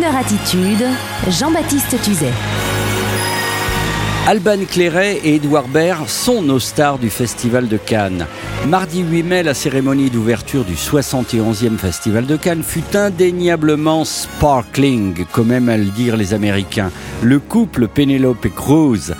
Crooner Attitude, Jean-Baptiste Tuzet. Alban Clairet et Edouard Baird sont nos stars du Festival de Cannes. Mardi 8 mai, la cérémonie d'ouverture du 71e Festival de Cannes fut indéniablement sparkling, comme aiment à le dire les Américains. Le couple Penelope Cruz,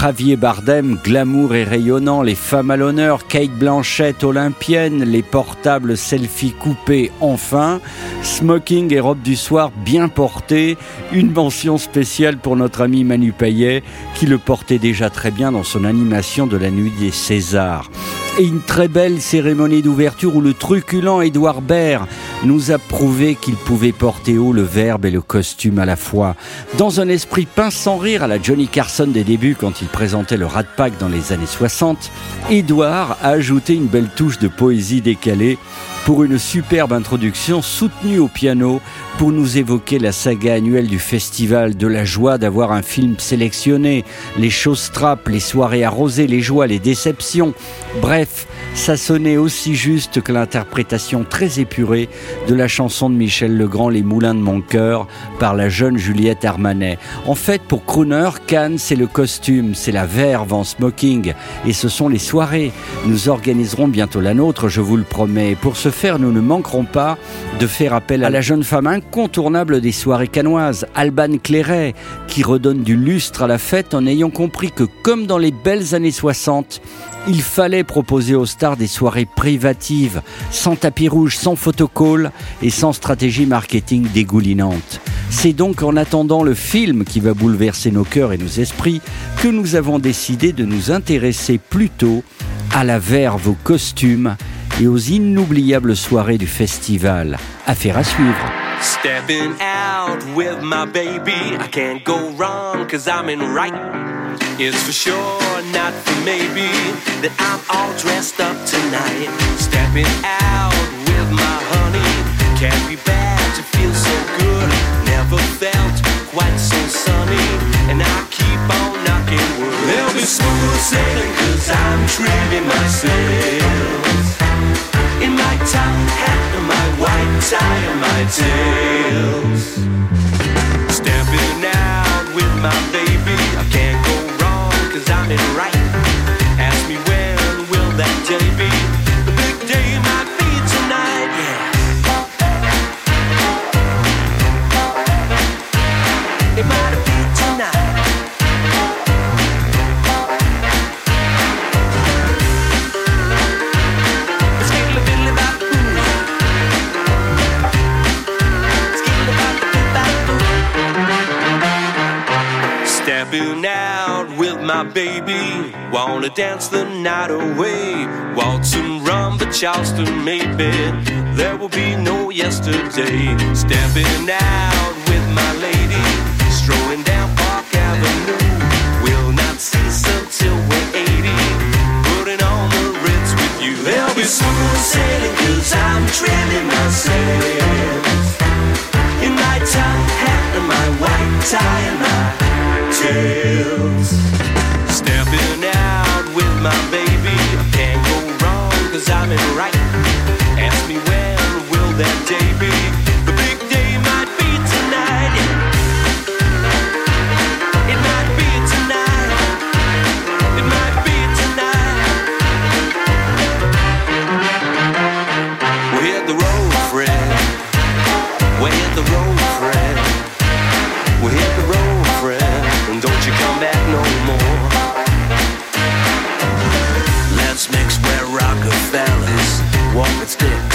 Javier Bardem, glamour et rayonnant, les femmes à l'honneur, Kate Blanchett, olympienne, les portables selfie coupés enfin, smoking et robe du soir bien portées, une mention spéciale pour notre ami Manu Payet, qui le portait déjà très bien dans son animation de la nuit des Césars. Et une très belle cérémonie d'ouverture où le truculent Édouard Baird nous a prouvé qu'il pouvait porter haut le verbe et le costume à la fois. Dans un esprit pince sans rire à la Johnny Carson des débuts quand il présentait le Rat Pack dans les années 60, Édouard a ajouté une belle touche de poésie décalée pour une superbe introduction soutenue au piano pour nous évoquer la saga annuelle du festival, de la joie d'avoir un film sélectionné, les choses trappes, les soirées arrosées, les joies, les déceptions. Bref, ça sonnait aussi juste que l'interprétation très épurée de la chanson de Michel Legrand Les Moulins de mon cœur par la jeune Juliette Armanet. En fait, pour Crooner, Cannes, c'est le costume, c'est la verve en smoking et ce sont les soirées. Nous organiserons bientôt la nôtre, je vous le promets. Pour ce faire, nous ne manquerons pas de faire appel à la jeune femme incontournable des soirées canoises, Alban Clairet, qui redonne du lustre à la fête en ayant compris que, comme dans les belles années 60, il fallait proposer aux stars des soirées privatives, sans tapis rouge, sans photocall et sans stratégie marketing dégoulinante. C'est donc en attendant le film qui va bouleverser nos cœurs et nos esprits que nous avons décidé de nous intéresser plutôt à la verve, aux costumes et aux inoubliables soirées du festival. Affaire à suivre. Stepping out with my baby. It's for sure, not for maybe, that I'm all dressed up tonight. Stepping out with my honey, can't be bad to feel so good. Never felt quite so sunny, and I keep on knocking wood. There'll be smooth sailing cause I'm trimming my sails. In my top hat my white tie and my tails. Stepping out with my baby, wanna dance the night away. Waltz and rumba, Charleston, maybe. There will be no yesterday. Stepping out with my lady, strolling down Park Avenue. We'll not cease until we're 80. Putting on the Ritz with you. There'll be smooth sailing, cause I'm trimming my sails. In my top hat and my white tie and my tails. Stepping out with my baby, can't go wrong cause I'm in right. Ask me when will that day be? The big day might be tonight. It might be tonight. It might be tonight. We hit the road. We the road. We hit the road, don't you come back no more. Let's mix where Rockefellers walk with sticks